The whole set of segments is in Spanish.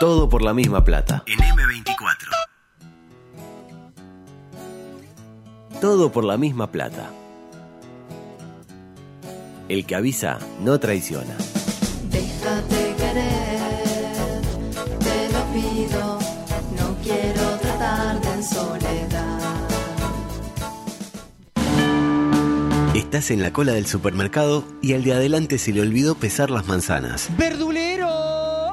Todo por la misma plata. En M24. Todo por la misma plata. El que avisa no traiciona. Déjate querer, te lo pido, no quiero tratarte en soledad. Estás en la cola del supermercado y al de adelante se le olvidó pesar las manzanas.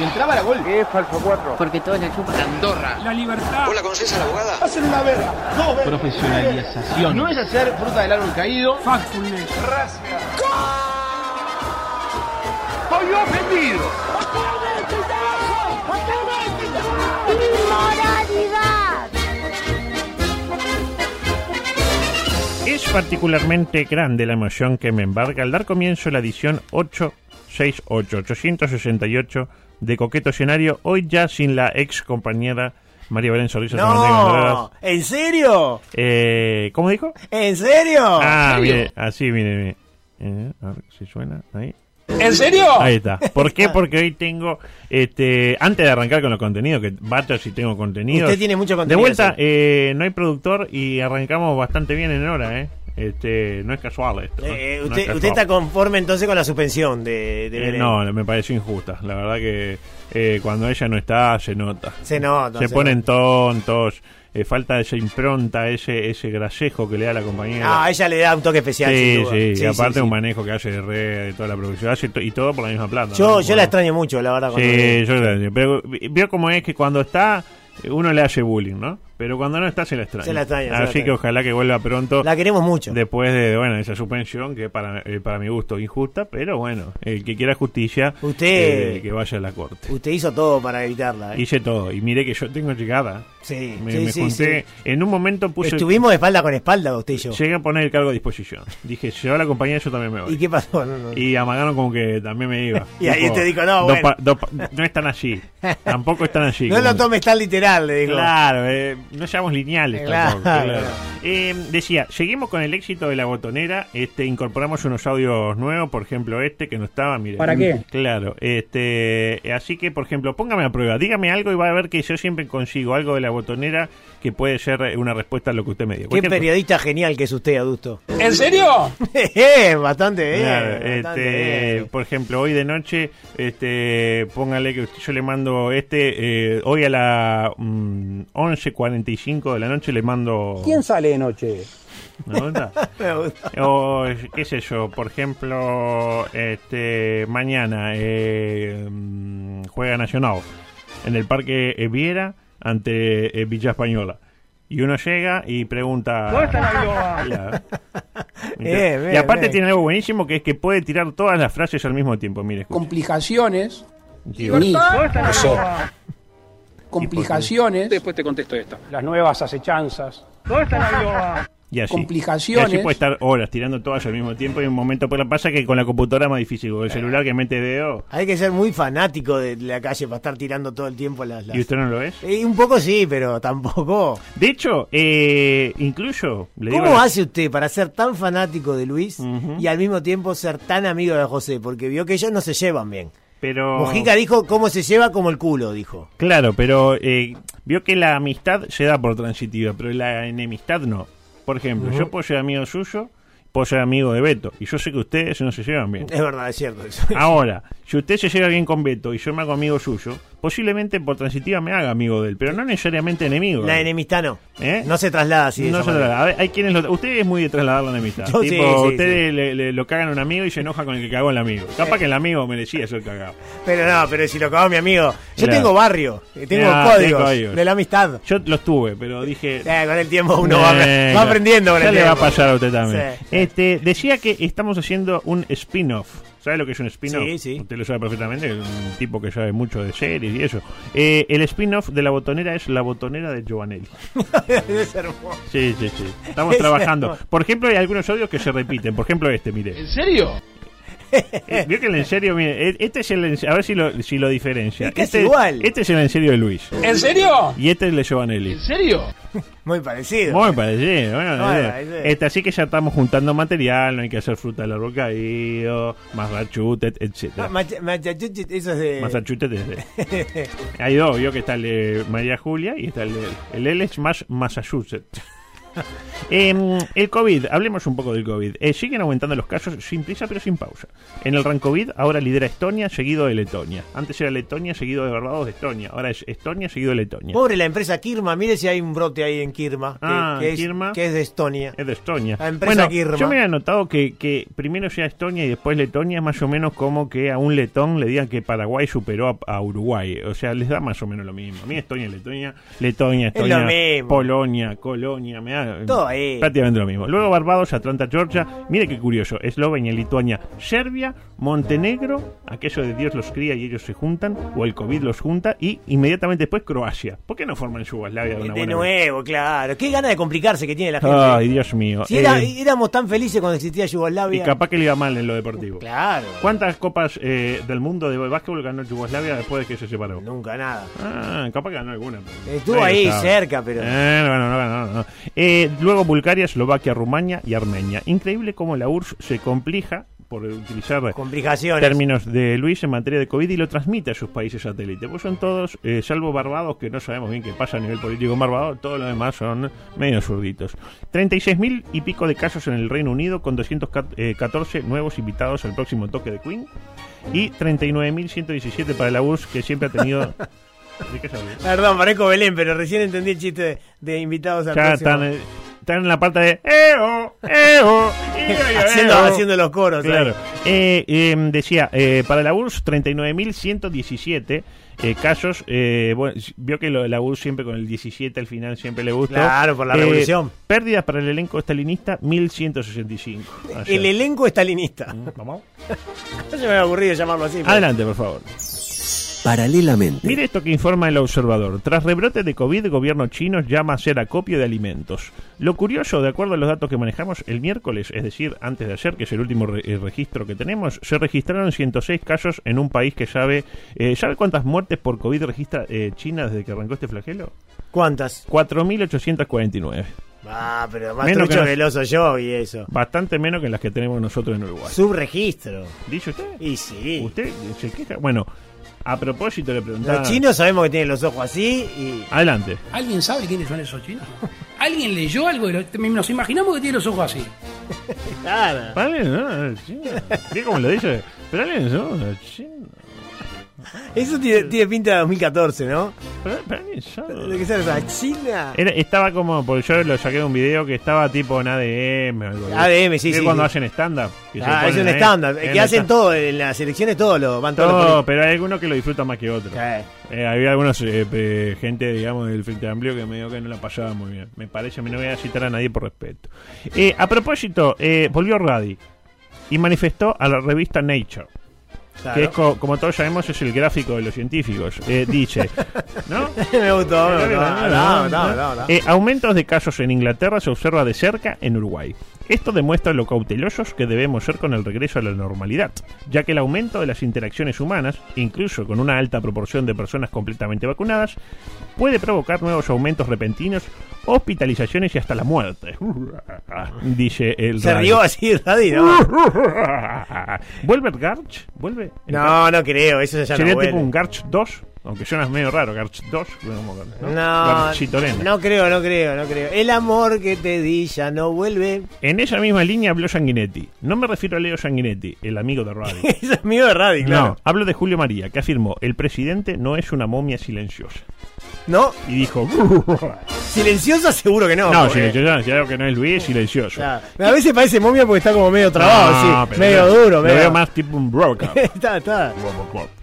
Si entraba la gol. ¿Qué es falso 4? Porque todos la chupan. Andorra. La libertad. ¿Vos la conocés a la abogada? Hacen una verga. No, verga. Profesionalización. No es hacer fruta del árbol caído. Factfulness. Gracias. Estoy ofendido. Es particularmente grande la emoción que me embarga al dar comienzo a la edición 868, 868 de Coqueto Escenario, hoy ya sin la ex compañera María Belén Sorriso. No, ¿en serio? Eh, ¿Cómo dijo? ¿En serio? Ah, mire, así, mire, mire. Eh, a ver si suena, ahí. ¿En serio? Ahí está. ¿Por qué? Porque hoy tengo, este, antes de arrancar con los contenidos, que vaya si tengo contenido. Usted tiene mucho De contenido. vuelta, sí. eh, no hay productor y arrancamos bastante bien en hora, ¿eh? Este, no es casual esto. ¿no? Eh, No es usted, casual. usted está conforme entonces con la suspensión de, de Eh, no, me pareció injusta. La verdad que eh, cuando ella no está, se nota. Se nota. se ponen tontos, eh, falta esa impronta, ese ese grasejo que le da la compañera. Ah, a ella le da un toque especial. sí, sí, y aparte sí, un manejo que hace de red, de toda la producción, hace y todo por la misma plata. Yo, ¿no? yo la extraño mucho, la verdad. Sí, yo la extraño. Pero vio cómo es que cuando está, eh, uno le hace bullying, ¿no? Pero cuando no está, se la extraña. Se la extraña, la Así extraña. que ojalá que vuelva pronto. La queremos mucho. Después de, bueno, esa suspensión que para, eh, para mi gusto injusta, pero bueno, el que quiera justicia, Usted- eh, que vaya a la corte. Usted hizo todo para evitarla. ¿eh? Hice todo, y mire que yo tengo llegada. Sí, Me, sí, me sí, junté, sí. en un momento puse... Estuvimos espalda con espalda, usted y yo. Llegué a poner el cargo a disposición. Dije, si va la compañía, yo también me voy. ¿Y qué pasó? No, no. Y amagaron como que también me iba. Y ahí usted dijo, no, "Dos bueno". pa- dos pa- no están allí. Tampoco están allí. No lo tomes tan literal, le digo. Claro, eh, no seamos lineales Claro, tampoco, claro. Eh, decía, seguimos con el éxito de la botonera, este, incorporamos unos audios nuevos, por ejemplo este que no estaba, mire. ¿Para qué? Claro, este, así que por ejemplo, póngame a prueba, dígame algo y va a ver que yo siempre consigo algo de la botonera que puede ser eh, una respuesta a lo que usted me diga. Qué cosa. periodista genial que es usted, adusto. ¿En serio? Eh, bastante bien. Claro, bastante este, bien. por ejemplo, hoy de noche, este, póngale que usted- yo le mando este, eh, hoy a la mm, 11.45 de la noche le mando... ¿Quién sale de noche? ¿Me gusta? Me gusta. O qué sé yo, por ejemplo, este mañana eh, mm, juega Nacional en el Parque eh, Viera ante eh, Villa Española. Y uno llega y pregunta... Claro. Bien, bien, y aparte tiene algo buenísimo que es que puede tirar todas las frases al mismo tiempo. Mire. Complicaciones. Digo, ¿Libertad? Complicaciones. Después te contesto esto. Las nuevas acechanzas. y así. complicaciones. Y así puede estar horas tirando todas al mismo tiempo y en un momento pero pasa que con la computadora es más difícil, con el celular que mete dedo Hay que ser muy fanático de la calle para estar tirando todo el tiempo las... las- y usted no lo es. Eh, un poco sí, pero tampoco. De hecho, eh, incluso le digo ¿Cómo la- hace usted para ser tan fanático de Luis y al mismo tiempo ser tan amigo de José? Porque vio que ellos no se llevan bien. Pero Mujica dijo cómo se lleva como el culo, dijo. Claro, pero eh, vio que la amistad se da por transitiva, pero la enemistad no. Por ejemplo, yo puedo ser amigo suyo, puedo ser amigo de Beto, y yo sé que ustedes no se llevan bien. Es verdad, es cierto eso. Ahora, si usted se lleva bien con Beto y yo me hago amigo suyo, posiblemente por transitiva me haga amigo de él, pero no necesariamente enemigo. La enemistad no. ¿Eh? No se traslada así. de No esa se manera. trata. A ver, hay quienes lo, usted es muy de trasladar la enemistad. Yo tipo, sí, ustedes le, le- lo cagan a un amigo y se enoja con el que cagó el amigo. Capaz que el amigo merecía ser cagado. Pero no, pero si lo cagó mi amigo. Yo Claro. tengo barrio, eh, tengo Ah, códigos, tengo de la amistad. Yo los tuve, pero dije. Eh, con el tiempo uno va, aprendiendo con Ya el le va a pasar a usted también. Este, decía que estamos haciendo un spin-off ¿Sabe lo que es un spin-off? Sí, sí. Usted lo sabe perfectamente, un tipo que sabe mucho de series y eso. Eh, el spin-off de la botonera es la botonera de Giovanelli. Hermoso. Sí, sí, sí. Estamos Es trabajando. hermoso. Por ejemplo, hay algunos audios que se repiten. Por ejemplo, este, mire. ¿En serio? Eh, Vio que el en serio, mire, eh, este es el en- a ver si lo, si lo diferencia. Es este, igual. Este es el en serio de Luis. ¿En serio? Y este es el de Giovanelli. ¿En serio? Muy parecido. Muy parecido. Bueno, Bueno, eh, ese- este, así que ya estamos juntando material, no hay que hacer fruta del árbol caído, Massachusetts, Ah, etcétera. Macha- Massachusetts, eso es de. Massachusetts es de- Hay dos, vio que está el de María Julia y está el de el L es más Massachusetts. Em, el COVID, hablemos un poco del COVID. Eh, siguen aumentando los casos sin prisa pero sin pausa. En el rank COVID ahora lidera Estonia seguido de Letonia. Antes era Letonia seguido de Barbados de Estonia. Ahora es Estonia seguido de Letonia. Pobre la empresa Kirma, mire si hay un brote ahí en Kirma, que, Ah, que es, Kirma. que es de Estonia. Es de Estonia. La empresa bueno, Kirma. yo me había notado que, que primero sea Estonia y después Letonia es más o menos como que a un letón le digan que Paraguay superó a, a Uruguay. O sea, les da más o menos lo mismo. A mí Estonia, Letonia, Letonia, Estonia. Polonia, Colonia, me da Todo ahí. prácticamente lo mismo. Luego Barbados, Atlanta, Georgia. Mire qué curioso. Eslovenia, Lituania, Serbia, Montenegro, aquello de Dios los cría y ellos se juntan, o el COVID los junta, y inmediatamente después Croacia. ¿Por qué no forman Yugoslavia de una De buena vez? nuevo, claro. Qué ganas de complicarse que tiene la gente. Ay, Dios mío. si era- Eh, éramos tan felices cuando existía y Yugoslavia. capaz que le iba mal en lo deportivo. Claro. ¿Cuántas copas eh, del mundo de básquetbol ganó Yugoslavia después de que se separó? Nunca nada. Ah, capaz que ganó alguna. pero- Estuvo ahí cerca, pero- Eh, no, no, no, no, no. Eh, luego Bulgaria, Eslovaquia, Rumania y Armenia. Increíble cómo la URSS se complica por utilizar términos de Luis en materia de COVID y lo transmite a sus países satélites. Pues son todos, eh, salvo Barbados, que no sabemos bien qué pasa a nivel político en Barbados, todos los demás son medio zurditos. 36.000 y pico de casos en el Reino Unido, con 214 nuevos invitados al próximo toque de Queen. Y 39.117 para la URSS, que siempre ha tenido... Perdón, parezco Belén, pero recién entendí el chiste de, de invitados al Ya están, eh, están en la parte de ¡Eo! ¡Eo! haciendo, eo". haciendo los coros. Claro. Eh, eh, decía, eh, para la URSS, 39.117 eh, casos. Eh, bueno, vio que lo de la URSS siempre con el 17 al final siempre le gustó. Claro, por la Eh, revolución. Pérdidas para el elenco estalinista, 1.165. Ayer. El elenco estalinista. ¿Vamos? No se me había ocurrido llamarlo así. pero- Adelante, por favor. Paralelamente. Mire esto que informa el observador. Tras rebrote de COVID, el gobierno chino llama a hacer acopio de alimentos. Lo curioso, de acuerdo a los datos que manejamos, el miércoles, es decir, antes de ayer, que es el último re- eh, registro que tenemos, se registraron 106 casos en un país que sabe... eh, ¿Sabe cuántas muertes por COVID registra eh, China desde que arrancó este flagelo? ¿Cuántas? 4.849. Ah, pero más Menos que trucho que el oso yo y eso. Bastante menos que las que tenemos nosotros en Uruguay. Subregistro. ¿Dice usted? Y sí. ¿Usted se queja? Bueno, a propósito le preguntaba... Los chinos sabemos que tienen los ojos así y. Adelante. ¿Alguien sabe quiénes son esos chinos? ¿Alguien leyó algo? De lo- nos imaginamos que tiene los ojos así. Claro. Vale, no. ¿Viste cómo lo dice? Pero alguien son China. Eso tiene, tiene pinta de 2014, ¿no? ¿De qué se esa China? Era- estaba como, porque yo lo saqué de un video que estaba tipo en ADM. Algo ADM, sí, ¿Viste sí, cuando sí. hacen stand-up. Ah, es un Que hacen todo, en las elecciones todo lo van todos Todo, pero hay algunos que lo disfrutan más que otros. Eh, había algunos eh, gente, digamos, del Frente Amplio que medio que no la pasaba muy bien. Me parece, no voy a citar a nadie por respeto. Eh, a propósito, eh, volvió Radi y manifestó a la revista Nature. Claro. que es co- como todos sabemos es el gráfico de los científicos. Eh, dice, ¿no? me gustó, me gustó. Eh, aumentos de casos en Inglaterra se observa de cerca en Uruguay. Esto demuestra lo cautelosos que debemos ser con el regreso a la normalidad, ya que el aumento de las interacciones humanas, incluso con una alta proporción de personas completamente vacunadas, puede provocar nuevos aumentos repentinos, hospitalizaciones y hasta la muerte. Dice el Se radio. rió así, Radi, ¿no? ¿Vuelve el Garch? ¿Vuelve? el No, no creo, eso ya Sería no tipo un Garch 2, aunque suena medio raro, Garch 2. como- No, no creo, no creo, no creo. El amor que te di ya no vuelve. En esa misma línea habló Sanguinetti. No me refiero a Leo Sanguinetti, el amigo de radio. es amigo de Radi, claro. No, hablo de Julio María, que afirmó, el presidente no es una momia silenciosa. No, Y dijo, silenciosa seguro que no. no, porque- silenciosa, si algo que no es Luis, es silencioso. Claro. A veces parece momia porque está como medio trabado, No, sí. Medio lo- duro, Lo medio. veo más tipo un broker. está, está.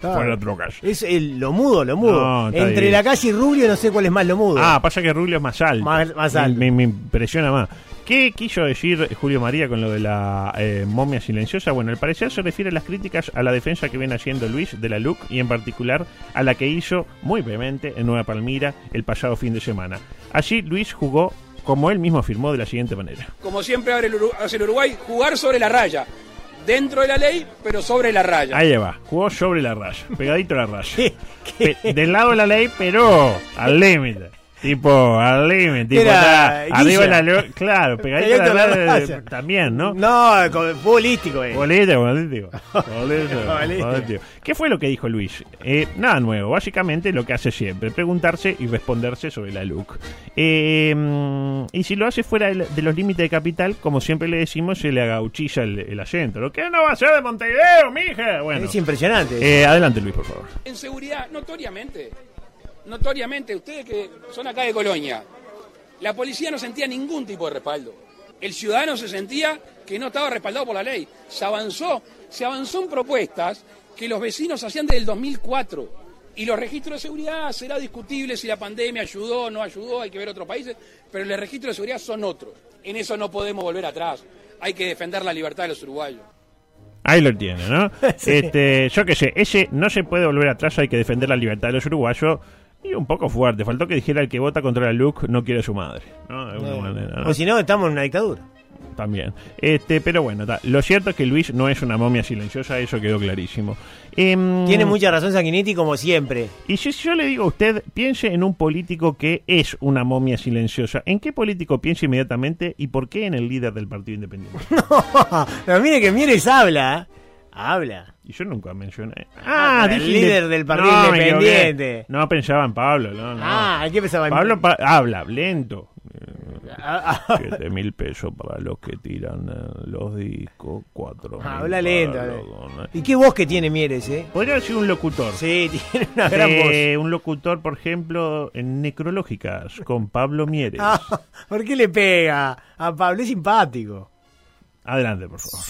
Fuera drogas. Es el, lo mudo, lo mudo. No, Entre bien. la calle y Rubio no sé cuál es más lo mudo. Ah, pasa que Rubio es más alto. Más- más Me- alto. Me, me impresiona más. ¿Qué quiso decir Julio María con lo de la eh, momia silenciosa? Bueno, al parecer se refiere a las críticas a la defensa que viene haciendo Luis de la LUC y en particular a la que hizo muy vehemente en Nueva Palmira el pasado fin de semana. Allí Luis jugó, como él mismo afirmó, de la siguiente manera. Como siempre hace el Uruguay, jugar sobre la raya. Dentro de la ley, pero sobre la raya. Ahí va, jugó sobre la raya, pegadito a la raya. ¿Qué? ¿Qué? Pe- del lado de la ley, pero al límite. Tipo, al límite. Tipo, Era está arriba de la Guilla. ley. Claro, pegadito a la. También, ¿no? No, con- futbolístico, eh. Político, político. Político, Político. político. ¿Qué fue lo que dijo Luis? Eh, nada nuevo, básicamente lo que hace siempre, preguntarse y responderse sobre la LUC. Eh, y si lo hace fuera de de los límites de capital, como siempre le decimos, se le agauchilla el, el acento. ¿Lo que no va a ser de Montevideo, mija? Bueno, Es impresionante. eh, adelante Luis, por favor. En seguridad, notoriamente, notoriamente, ustedes que son acá de Colonia, la policía no sentía ningún tipo de respaldo. El ciudadano se sentía que no estaba respaldado por la ley. Se avanzó, se avanzó en propuestas que los vecinos hacían desde el 2004. Y los registros de seguridad será discutible si la pandemia ayudó o no ayudó, hay que ver otros países, pero los registros de seguridad son otros. En eso no podemos volver atrás. Hay que defender la libertad de los uruguayos. Ahí lo tiene, ¿no? Sí. Este, yo qué sé, ese no se puede volver atrás, hay que defender la libertad de los uruguayos. Y un poco fuerte, faltó que dijera el que vota contra la LUC no quiere a su madre, ¿no? De alguna manera, ¿no? O si no, estamos en una dictadura. También. Este, pero bueno, ta, lo cierto es que Luis no es una momia silenciosa, eso quedó clarísimo. Em, Tiene mucha razón Sanguinetti, como siempre. Y si yo le digo a usted, piense en un político que es una momia silenciosa, ¿en qué político piensa inmediatamente y por qué en el líder del Partido Independiente? Pero mire que Mieres habla. ¿eh? Habla. Y yo nunca mencioné. Ah, pero el dije líder del Partido No, Independiente. No pensaba en Pablo, no, no. Ah, ¿qué pensaba en Pablo pa- habla, lento. Ah, ah, Siete mil pesos para los que tiran eh, los discos, cuatro mil Habla lento. los dones. ¿Y qué voz que tiene Mieres, eh? Podría sido un locutor. Sí, tiene una gran voz. Eh, un locutor, por ejemplo, en Necrológicas, con Pablo Mieres. Ah, ¿Por qué le pega a Pablo? Es simpático. Adelante, por favor.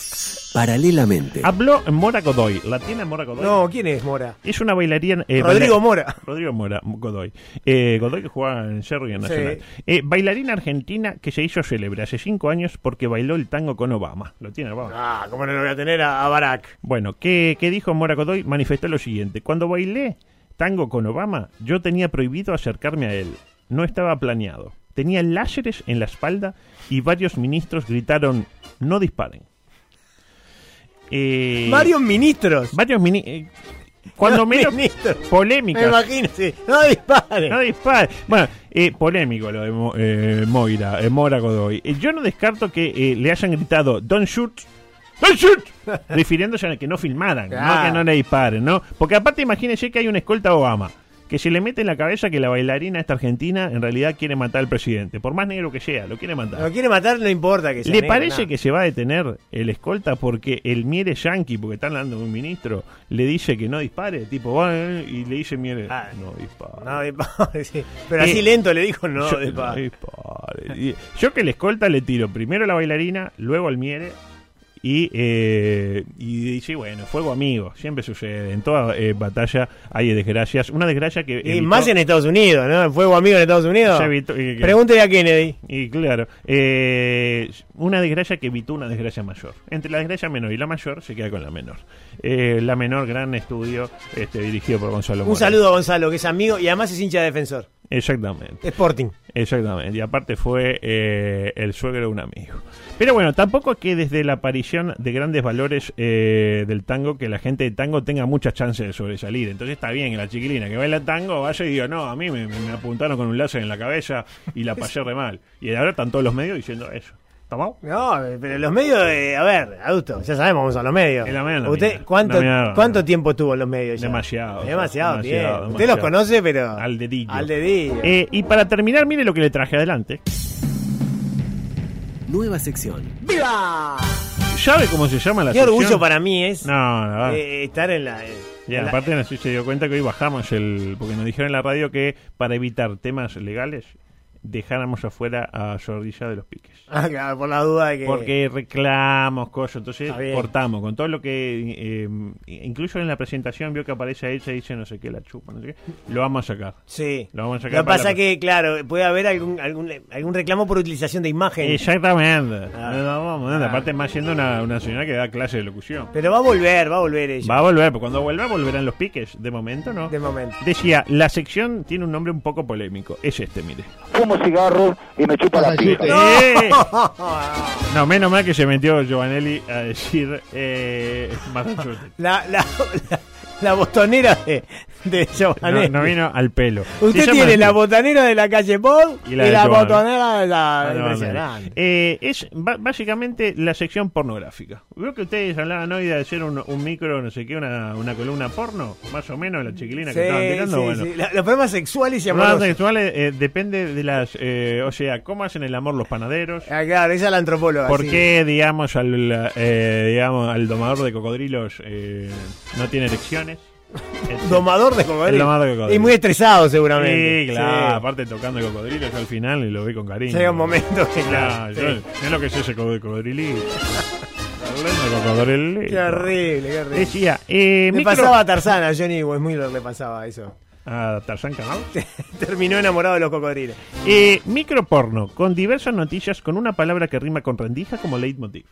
Paralelamente. Habló Mora Godoy. ¿La tiene Mora Godoy? No, ¿quién es Mora? Es una bailarina. eh, Rodrigo baila- Mora. Rodrigo Mora, Godoy. Eh, Godoy que jugaba en Cerro y en Sí. Nacional. Eh, bailarina argentina que se hizo célebre hace cinco años porque bailó el tango con Obama. ¿Lo tiene Obama? Ah, ¿cómo no lo voy a tener a, a Barack? Bueno, ¿qué, qué dijo Mora Godoy? Manifestó lo siguiente. Cuando bailé tango con Obama, yo tenía prohibido acercarme a él. No estaba planeado. Tenía láseres en la espalda y varios ministros gritaron, no disparen. Eh, Varios ministros. Varios mini... eh, cuando menos ministros. polémicas. Me imagino, sí. No dispare. No dispare. Bueno, eh, polémico lo de Mo- eh, Moira, eh, Mora Godoy. Eh, yo no descarto que le hayan gritado Don't shoot. Don't shoot. refiriéndose a que no filmaran, no que no le disparen, ¿no? Porque aparte imagínense que hay un escolta Obama que se le mete en la cabeza que la bailarina esta argentina en realidad quiere matar al presidente, por más negro que sea, lo quiere matar. Lo quiere matar, no importa que sea ¿Le negro, parece que se va a detener el escolta porque el Miere Yankee, porque están hablando de un ministro, le dice que no dispare? Tipo, va, y le dice Miere, Ah, no dispare. No dispare, sí. Pero así Eh, lento le dijo no yo, dispare. dispare. Y- yo que el escolta le tiro primero a la bailarina, luego al Miere. Y, eh, y dice, bueno, fuego amigo, siempre sucede. En toda eh, batalla hay desgracias. Una desgracia que. Y evitó- más en Estados Unidos, ¿no? Fuego amigo en Estados Unidos. evitó- y- Pregúntele a Kennedy. y claro, eh, una desgracia que evitó una desgracia mayor. Entre la desgracia menor y la mayor se queda con la menor. Eh, la menor, gran estudio este, dirigido por Gonzalo Un Morales. saludo a Gonzalo, que es amigo y además es hincha de defensor. Exactamente. Sporting. Exactamente, y aparte fue eh, el suegro de un amigo. Pero bueno, tampoco es que desde la aparición de grandes valores eh, del tango, que la gente de tango tenga muchas chances de sobresalir. Entonces está bien que la chiquilina que baila tango vaya y diga, no, a mí me, me apuntaron con un láser en la cabeza y la pasé re mal. Y ahora están todos los medios diciendo eso. ¿Está mal? No, pero los medios, a ver, adulto, ya sabemos cómo son los medios. En la ¿Usted cuánto, la cuánto tiempo tuvo en los medios ya? Demasiado. Demasiado, Demasiado, tiempo. Usted los conoce, pero... Al dedillo. Al dedillo. Eh, y para terminar, mire lo que le traje adelante. Nueva sección. ¿Sabe cómo se llama la Qué sección? orgullo para mí es No, la verdad. eh, estar en la... eh, Ya, en la- aparte no sé si se dio cuenta que hoy bajamos el... Porque nos dijeron en la radio que para evitar temas legales dejáramos afuera a Zorrilla de los Piques. Ah, claro, por la duda de que. Porque reclamos, cosas, entonces cortamos con todo lo que, eh, incluso en la presentación vio que aparece a ella y dice no sé qué, la chupa, no sé qué, lo vamos a sacar. Sí. Lo vamos a Lo sacar que para pasa la- que, claro, puede haber algún, algún, algún reclamo por utilización de imagen. Exactamente. Ah. No, no, no, Ah. Aparte más siendo una, una señora que da clase de locución. Pero va a volver, va a volver ella. Va a volver, pero cuando vuelva volverán los piques. De momento no. De momento. Decía, la sección tiene un nombre un poco polémico. Es este, mire. Fumo cigarro y me chupa la pija. ¡Eh! No, menos mal que se metió Giovanelli a decir eh, Massachusetts. La, la, la, la botonera de, de No, Giovanelli. no vino al pelo. Usted Se tiene así. la botanera de la calle Paul Y y la la, de la... Ah, no, impresionante. Eh, es ba- básicamente la sección pornográfica. Veo que ustedes hablaban hoy de hacer un, un micro, no sé qué, una, una columna porno, más o menos, la chiquilina que Sí, estaban tirando. sí, bueno. sí. La- los problemas sexuales y Los amorosos. sexuales eh, depende de las, eh, o sea, cómo hacen el amor los panaderos. Ah, claro, esa es la antropóloga. ¿Por qué, digamos, al, eh, digamos, al domador de cocodrilos eh, no tiene erecciones? Este, Domador de cocodrilo. El domador de cocodrilo. Y muy estresado, seguramente. Sí, claro, Sí. aparte tocando el cocodrilo, yo al final y lo vi con cariño. Llega un momento que Claro, sí. yo- es lo que es ese co- cocodrilito. Qué horrible, qué horrible. Decía, eh, Le micro- pasaba a Tarzán, a Johnny Westmiller le pasaba eso. a Tarzán Canal. Terminó enamorado de los cocodrilos. Eh, microporno, con diversas noticias con una palabra que rima con rendija como leitmotiv.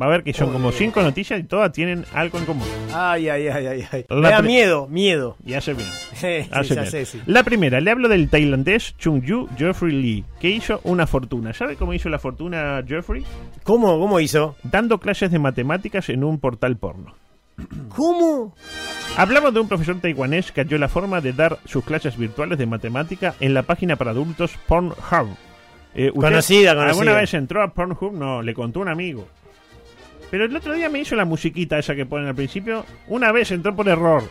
Va a ver que son como cinco noticias y todas tienen algo en común. Ay, ay, ay, ay, ay. La Me da miedo, miedo. Y hace bien. Sí, sí, Hace ya bien. sé, sí. La primera, le hablo del tailandés Chung Yu Jeffrey Lee, que hizo una fortuna. ¿Sabe cómo hizo la fortuna Jeffrey? ¿Cómo, cómo hizo? Dando clases de matemáticas en un portal porno. ¿Cómo? Hablamos de un profesor taiwanés que halló la forma de dar sus clases virtuales de matemática en la página para adultos Pornhub. Eh, ¿usted Conocida, ¿Alguna conocida. vez entró a Pornhub? No, le contó un amigo. Pero el otro día me hizo la musiquita esa que ponen al principio. Una vez entró por error.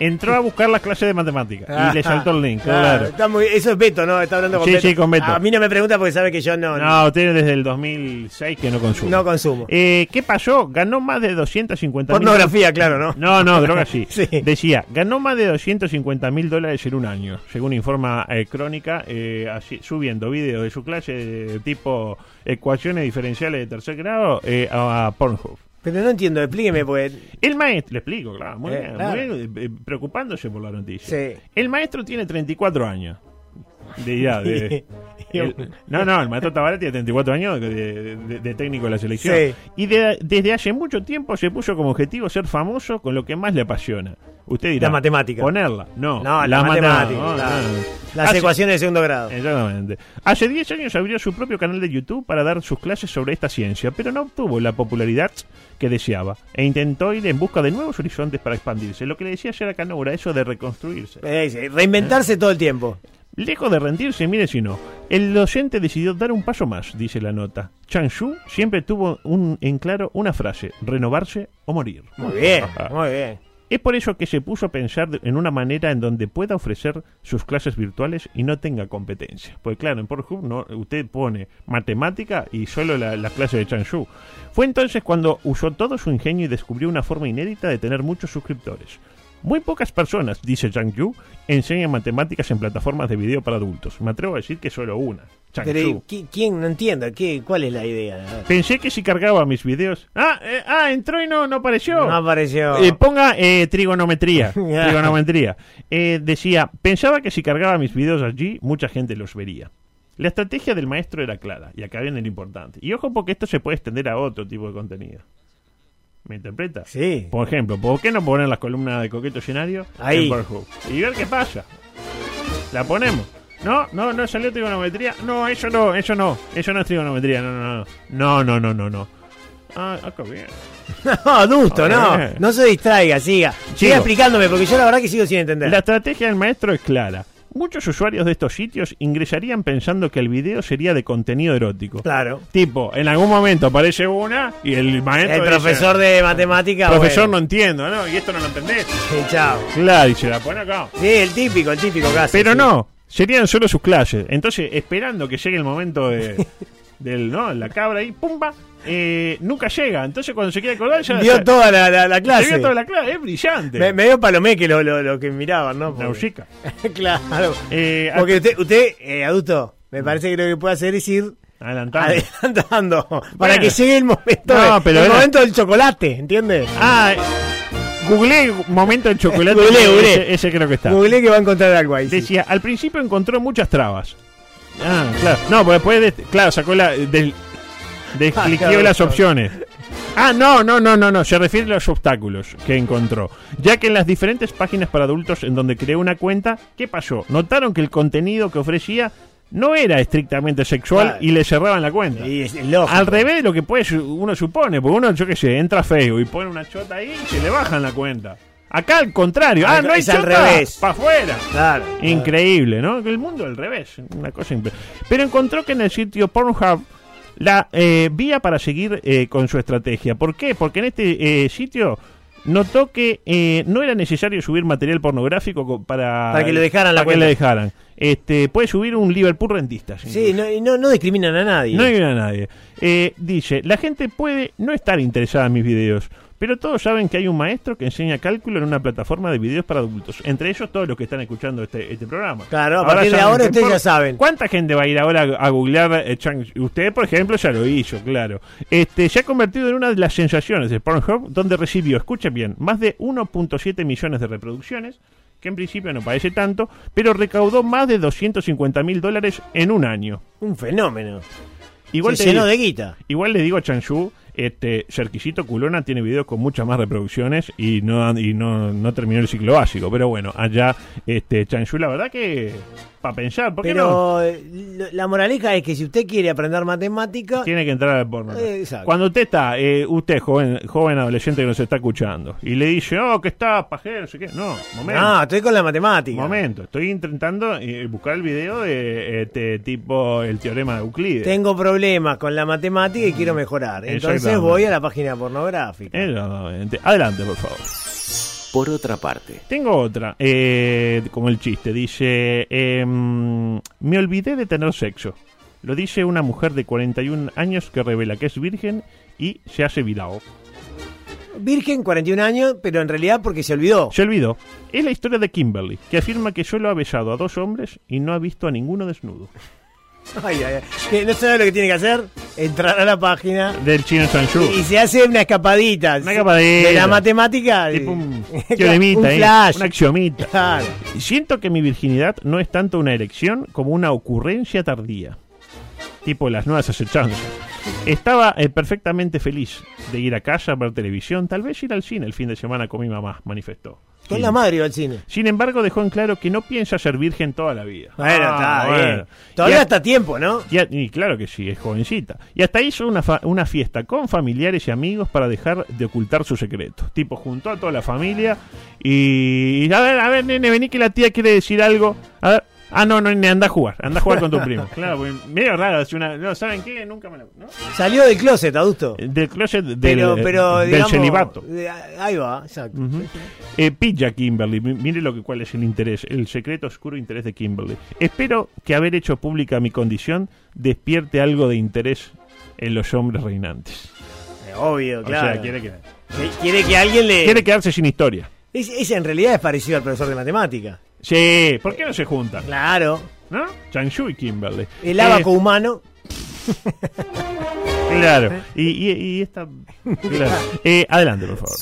Entró a buscar las clases de matemática y le saltó el link, claro. Está muy- eso es Beto, ¿no? Está hablando con Sí, Beto. sí, con Beto. A mí no me pregunta porque sabe que yo no, No, usted desde el 2006 que no consume. no consumo. Eh, ¿Qué pasó? Ganó más de 250 mil Pornografía, claro, ¿no? No, no, droga sí. Sí. Decía, ganó más de 250 mil dólares en un año, según informa eh, Crónica, eh, así- subiendo videos de su clase de tipo ecuaciones diferenciales de tercer grado eh, a Pornhub. Pero no entiendo, explíqueme, porque... El maestro, le explico, claro, muy Eh, bien, claro. muy bien, eh, preocupándose por la noticia. Sí. El maestro tiene 34 años. De edad, de- el- no, no, el maestro Tavares tiene 34 años de, de- de técnico de la selección. Sí. Y de- desde hace mucho tiempo se puso como objetivo ser famoso con lo que más le apasiona. Usted dirá. La matemática. Ponerla. No, No, la la matemática, no, no. Las Hace- ecuaciones de segundo grado. Exactamente. Hace 10 años abrió su propio canal de YouTube para dar sus clases sobre esta ciencia, pero no obtuvo la popularidad que deseaba e intentó ir en busca de nuevos horizontes para expandirse. Lo que le decía ayer a Canora, eso de reconstruirse. Eh, reinventarse todo el tiempo. Lejos de rendirse, mire si no. El docente decidió dar un paso más, dice la nota. Changshu siempre tuvo un, en claro una frase, renovarse o morir. Muy bien, muy bien. Es por eso que se puso a pensar en una manera en donde pueda ofrecer sus clases virtuales y no tenga competencia. Pues claro, en Pornhub no, usted pone matemática y solo la, la clase de Changshu. Fue entonces cuando usó todo su ingenio y descubrió una forma inédita de tener muchos suscriptores. Muy pocas personas, dice Chang Yu, enseñan matemáticas en plataformas de video para adultos. Me atrevo a decir que solo una. Chang Pero, Yu. ¿qui- ¿quién? No entiendo. ¿qué, ¿Cuál es la idea? Pensé que si cargaba mis videos. Ah, eh, ah entró y no, no apareció. No apareció. Eh, ponga eh, trigonometría. trigonometría. Eh, decía, pensaba que si cargaba mis videos allí, mucha gente los vería. La estrategia del maestro era clara, y acá viene lo importante. Y ojo porque esto se puede extender a otro tipo de contenido. ¿Me interpreta? Sí. Por ejemplo, ¿por qué no poner las columnas de Coqueto Escenario Ahí. en Pornhub? Y ver qué pasa. La ponemos. No, no, no salió trigonometría. No, eso no, eso no. Eso no es trigonometría. No, no, no. No, no, no, no, no. Ah, acá bien. No, adusto, no. No se distraiga, siga. Siga explicándome, porque yo la verdad que sigo sin entender. La estrategia del maestro es clara. Muchos usuarios de estos sitios ingresarían pensando que el video sería de contenido erótico. Claro. Tipo, en algún momento aparece una y el maestro El dice, profesor de matemática. profesor no entiendo, ¿no? Y esto no lo entendés. Sí, chao. Claro, y se la pone acá. Sí, el típico, el típico caso. Pero sí. no, serían solo sus clases. Entonces, esperando que llegue el momento de, del, ¿no? La cabra ahí, pumba, eh, nunca llega. Entonces, cuando se quiere acordar, ya. Ya- toda la, la- la se clase. vio toda la clase. Es brillante. Me, me dio palomé lo, lo, lo que miraban, ¿no? Porque- claro. Eh, Porque usted, usted eh, adulto, Me parece que lo que puede hacer es ir Adelantando. adelantando para que llegue el momento, No, de- pero el era- momento del chocolate, ¿entiendes? Ah, googleé momento del chocolate. Googleé, googleé. Ese, ese creo que está. Google que va a encontrar algo ahí. sí. Decía, al principio encontró muchas trabas. Ah, claro. No, porque después, de- claro, sacó la. Del, descliqueó claro, las opciones. Ah, no, no, no, no, no. Se refiere a los obstáculos que encontró. Ya que en las diferentes páginas para adultos en donde creó una cuenta, ¿qué pasó? Notaron que el contenido que ofrecía no era estrictamente sexual Claro. y le cerraban la cuenta. Y es lógico. Al revés de lo que puede su- uno supone, porque uno, yo qué sé, entra feo y pone una chota ahí y se le bajan la cuenta. Acá al contrario, ah, no hay es al revés. para afuera. Claro. Increíble, ¿no? El mundo al revés, una cosa increíble. Pero encontró que en el sitio Pornhub la eh, vía para seguir eh, con su estrategia. ¿Por qué? Porque en este eh, sitio notó que eh, no era necesario subir material pornográfico co- para, Para que le dejaran la para que le dejaran. Este, puede subir un Liverpool rentista. Sí, no, no, no discriminan a nadie. No hay a nadie. Eh, dice, la gente puede no estar interesada en mis videos, pero todos saben que hay un maestro que enseña cálculo en una plataforma de videos para adultos. Entre ellos todos los que están escuchando este, este programa. Claro, a partir de saben ahora ustedes por- ya saben. ¿Cuánta gente va a ir ahora a, a googlear eh, Chang- Usted, por ejemplo, ya lo hizo, claro. Este, se ha convertido en una de las sensaciones de Pornhub, donde recibió, escuchen bien, más de 1.7 millones de reproducciones, que en principio no parece tanto, pero recaudó más de 250 mil dólares en un año. Un fenómeno. Igual Se llenó digo- de guita. Igual le digo a Chanshu, este, Cerquisito Culona tiene videos con muchas más reproducciones y no y no, no terminó el ciclo básico. Pero bueno, allá, este, Chanshu, la verdad que para pensar, ¿por qué no? Pero eh, lo- la moraleja es que si usted quiere aprender matemática, Tiene que entrar al porno. Eh. Cuando usted está, eh, usted joven, joven adolescente que nos está escuchando, y le dice, oh, que está pajero, no sé qué. No, momento. no, estoy con la matemática. Momento, estoy intentando eh, buscar el video de este tipo el teorema de Euclides. Tengo problemas con la matemática y quiero mejorar. Entonces voy a la página pornográfica. Adelante, por favor. Por otra parte, Tengo otra, eh, como el chiste, dice, em, me olvidé de tener sexo. Lo dice una mujer de 41 años que revela que es virgen y se hace virao. Virgen, 41 años, pero en realidad porque se olvidó. Se olvidó. Es la historia de Kimberly, que afirma que solo ha besado a dos hombres y no ha visto a ninguno desnudo. Ay, ay, ay. Que no sabe lo que tiene que hacer, entrar a la página Del chino Sanchu. y se hace una escapadita. Una escapadita. De la matemática. Tipo un teoremita, ahí, flash. un axiomita. Claro. Siento que mi virginidad no es tanto una erección como una ocurrencia tardía. Tipo las nuevas acechanzas. Estaba eh, perfectamente feliz de ir a casa a ver televisión, tal vez ir al cine el fin de semana con mi mamá, manifestó. Con la madre iba al cine. Sin embargo, dejó en claro que no piensa ser virgen toda la vida. Bueno, Ah, está bueno. bien. Todavía está a tiempo, ¿no? y, a- y claro que sí, es jovencita. Y hasta hizo una, fa- una fiesta con familiares y amigos para dejar de ocultar su secreto. Tipo, juntó a toda la familia y... A ver, a ver, nene, vení que la tía quiere decir algo. A ver... Ah, no, no, nene, anda a jugar. Anda a jugar con tu primo. Claro, porque medio raro. es una, no, ¿saben qué? Nunca me. ¿no? Salió del closet, adusto. Del closet del, Pero, pero, del digamos, celibato. Ahí va, exacto. Eh, pilla Kimberly, Mi- mire lo que cuál es el interés, el secreto oscuro interés de Kimberly. Espero que haber hecho pública mi condición despierte algo de interés en los hombres reinantes. Eh, Obvio, claro. O sea, quiere, que- quiere que alguien le. quiere quedarse sin historia. Es- Ese en realidad es parecido al profesor de matemática. Sí, ¿por qué no se juntan? Claro. ¿No? Changshu y Kimberly. El abaco Eh, humano. claro. Y, y, y esta. claro. Eh, adelante, por favor.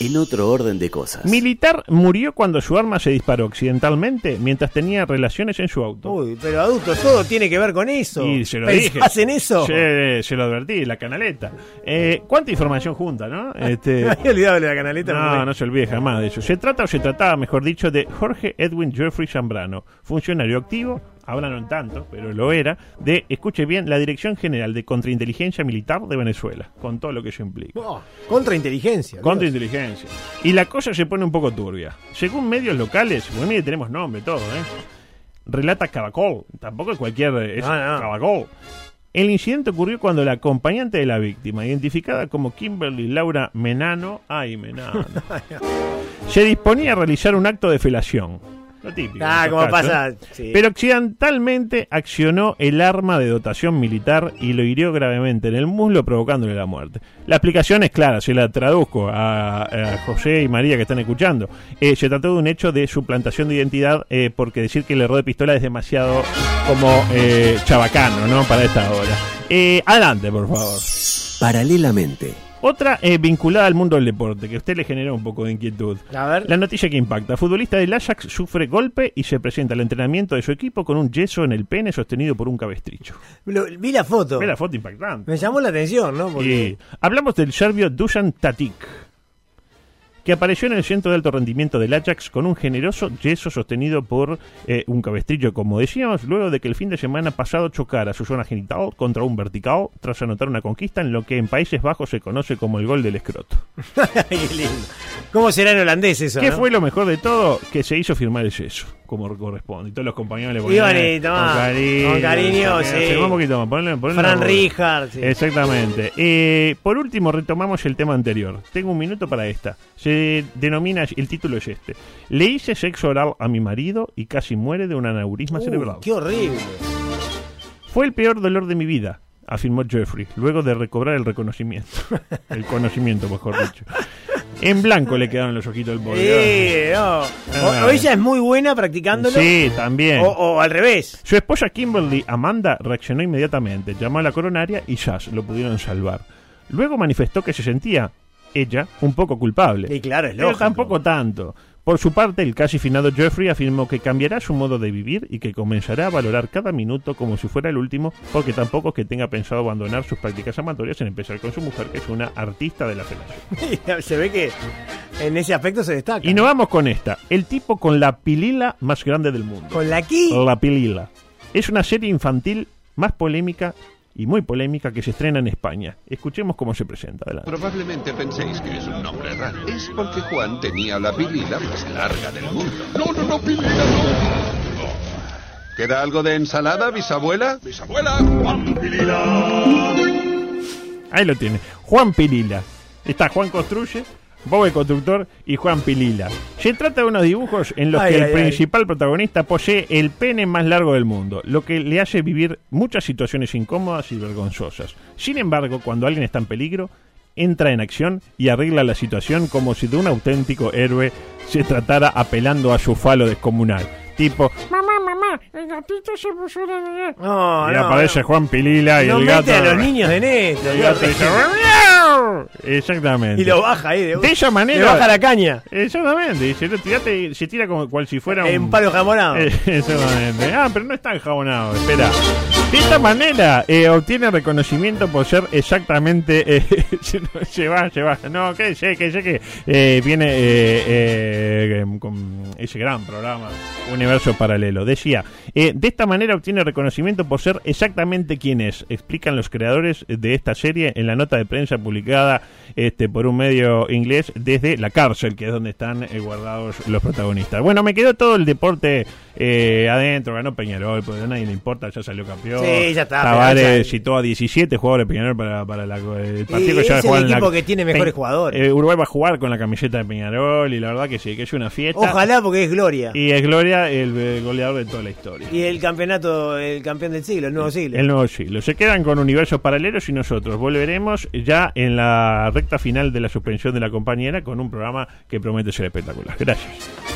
En otro orden de cosas. Militar murió cuando su arma se disparó accidentalmente mientras tenía relaciones en su auto. Uy, pero adulto, todo tiene que ver con eso. Y se lo ¿Pensás dije. en eso? Se, se lo advertí, la canaleta. Eh, ¿Cuánta información junta, no? Este, Me había olvidado de la canaleta. no, no se olvide jamás de eso. Se trata o se trataba, mejor dicho, de Jorge Edwin Jeffrey Zambrano, funcionario activo, ahora no tanto, pero lo era, de, escuche bien, la Dirección General de Contrainteligencia Militar de Venezuela, con todo lo que eso implica. Oh, contrainteligencia. Contrainteligencia. Y la cosa se pone un poco turbia. Según medios locales, bueno, mire, tenemos nombre, todo, ¿eh? Relata Caracol, tampoco es cualquier. Es No, no. El incidente ocurrió cuando la acompañante de la víctima, identificada como Kimberly Laura Menano, ay, Menano, se disponía a realizar un acto de felación. Lo típico. Ah, como casos. pasa. sí. Pero accidentalmente accionó el arma de dotación militar y lo hirió gravemente en el muslo, provocándole la muerte. La explicación es clara, se la traduzco a, a José y María que están escuchando. Eh, se trató de un hecho de suplantación de identidad, eh, porque decir que el error de pistola es demasiado como eh, chabacano, ¿no? Para esta hora. Eh, adelante, por favor. Paralelamente. Otra eh, vinculada al mundo del deporte, que a usted le genera un poco de inquietud. A ver. La noticia que impacta. Futbolista del Ajax sufre golpe y se presenta al entrenamiento de su equipo con un yeso en el pene sostenido por un cabestrillo. Lo- vi la foto. Ve la foto impactante. Me llamó la atención, ¿no? Porque Y hablamos del serbio Dusan Tatic, que apareció en el centro de alto rendimiento del Ajax con un generoso yeso sostenido por eh, un cabestrillo, como decíamos, luego de que el fin de semana pasado chocara su zona genital contra un vertical tras anotar una conquista en lo que en Países Bajos se conoce como el gol del escroto. Qué lindo. ¿Cómo será en holandés eso? ¿Qué no? fue lo mejor de todo? Que se hizo firmar el yeso, como corresponde. Y todos los compañeros le ponían... tomá, con cariño. con cariño, sí. Un poquito más, ponle- ponle Fran Rijkaard, sí. Exactamente. Eh, por último, retomamos el tema anterior. Tengo un minuto para esta. Se denomina, el título es este. Le hice sexo oral a mi marido y casi muere de un aneurisma Uh, cerebral. qué horrible. Fue el peor dolor de mi vida, afirmó Jeffrey, luego de recobrar el reconocimiento. el conocimiento, mejor dicho. En blanco le quedaron los ojitos del pobre. Sí, no. O, Ah. o ella es muy buena practicándolo. Sí, también. O, o al revés. Su esposa Kimberly Amanda reaccionó inmediatamente, llamó a la coronaria y Jazz lo pudieron salvar. Luego manifestó que se sentía, ella, un poco culpable. Y claro, es Pero lógico. tampoco tanto. Por su parte, el casi finado Jeffrey afirmó que cambiará su modo de vivir y que comenzará a valorar cada minuto como si fuera el último, porque tampoco es que tenga pensado abandonar sus prácticas amatorias en empezar con su mujer, que es una artista de la felación. se ve que en ese aspecto se destaca. Y nos vamos con esta. El tipo con la pilila más grande del mundo. Con la aquí. La Pilila. Es una serie infantil más polémica y muy polémica que se estrena en España. Escuchemos cómo se presenta. Adelante. Probablemente penséis que es un nombre raro. Es porque Juan tenía la pilila más larga del mundo. No, no, no, pilila, no. ¿Queda algo de ensalada, bisabuela? Bisabuela, Juan Pilila. Ahí lo tiene. Juan Pilila. Está Juan Construye, Bob el Constructor y Juan Pilila. Se trata de unos dibujos en los Ay, que el ay. principal protagonista posee el pene más largo del mundo, lo que le hace vivir muchas situaciones incómodas y vergonzosas. Sin embargo, cuando alguien está en peligro, entra en acción y arregla la situación como si de un auténtico héroe se tratara apelando a su falo descomunal. Tipo, mamá, mamá, el gatito se puso de... No, y no, aparece no. Juan Pilila y No el gato... a los niños de Néstor. el gato dice. Exactamente. Y lo baja ahí. De, De esa manera- Le baja la caña. Exactamente. Y se, lo tira, te- se tira como cual si fuera En un... palo jamonado. Eh, Exactamente. Ah, pero no está enjabonado. Espera. De esta manera eh, obtiene reconocimiento por ser exactamente. eh, se, va, se va. No, que sé, que sé que eh, viene eh, eh, con ese gran programa, Universo Paralelo. Decía: De esta manera obtiene reconocimiento por ser exactamente quien es. Explican los creadores de esta serie en la nota de prensa publicada este, por un medio inglés desde la cárcel, que es donde están eh, guardados los protagonistas. Bueno, me quedó todo el deporte eh, adentro, ganó Peñarol, porque a nadie le importa, ya salió campeón. Sí, ya está, Tavares pero citó a 17 jugadores de Peñarol para, para la- el partido Y que ya es el la- equipo que tiene mejores jugadores. Eh, Uruguay va a jugar con la camiseta de Peñarol y la verdad que sí, que es una fiesta. Ojalá porque es gloria. Y es Gloria el, goleador de toda la historia. Y el campeonato, el campeón del siglo, el nuevo siglo. El nuevo siglo. Se quedan con universos paralelos y nosotros volveremos ya en la recta final de la suspensión de la compañera con un programa que promete ser espectacular. Gracias.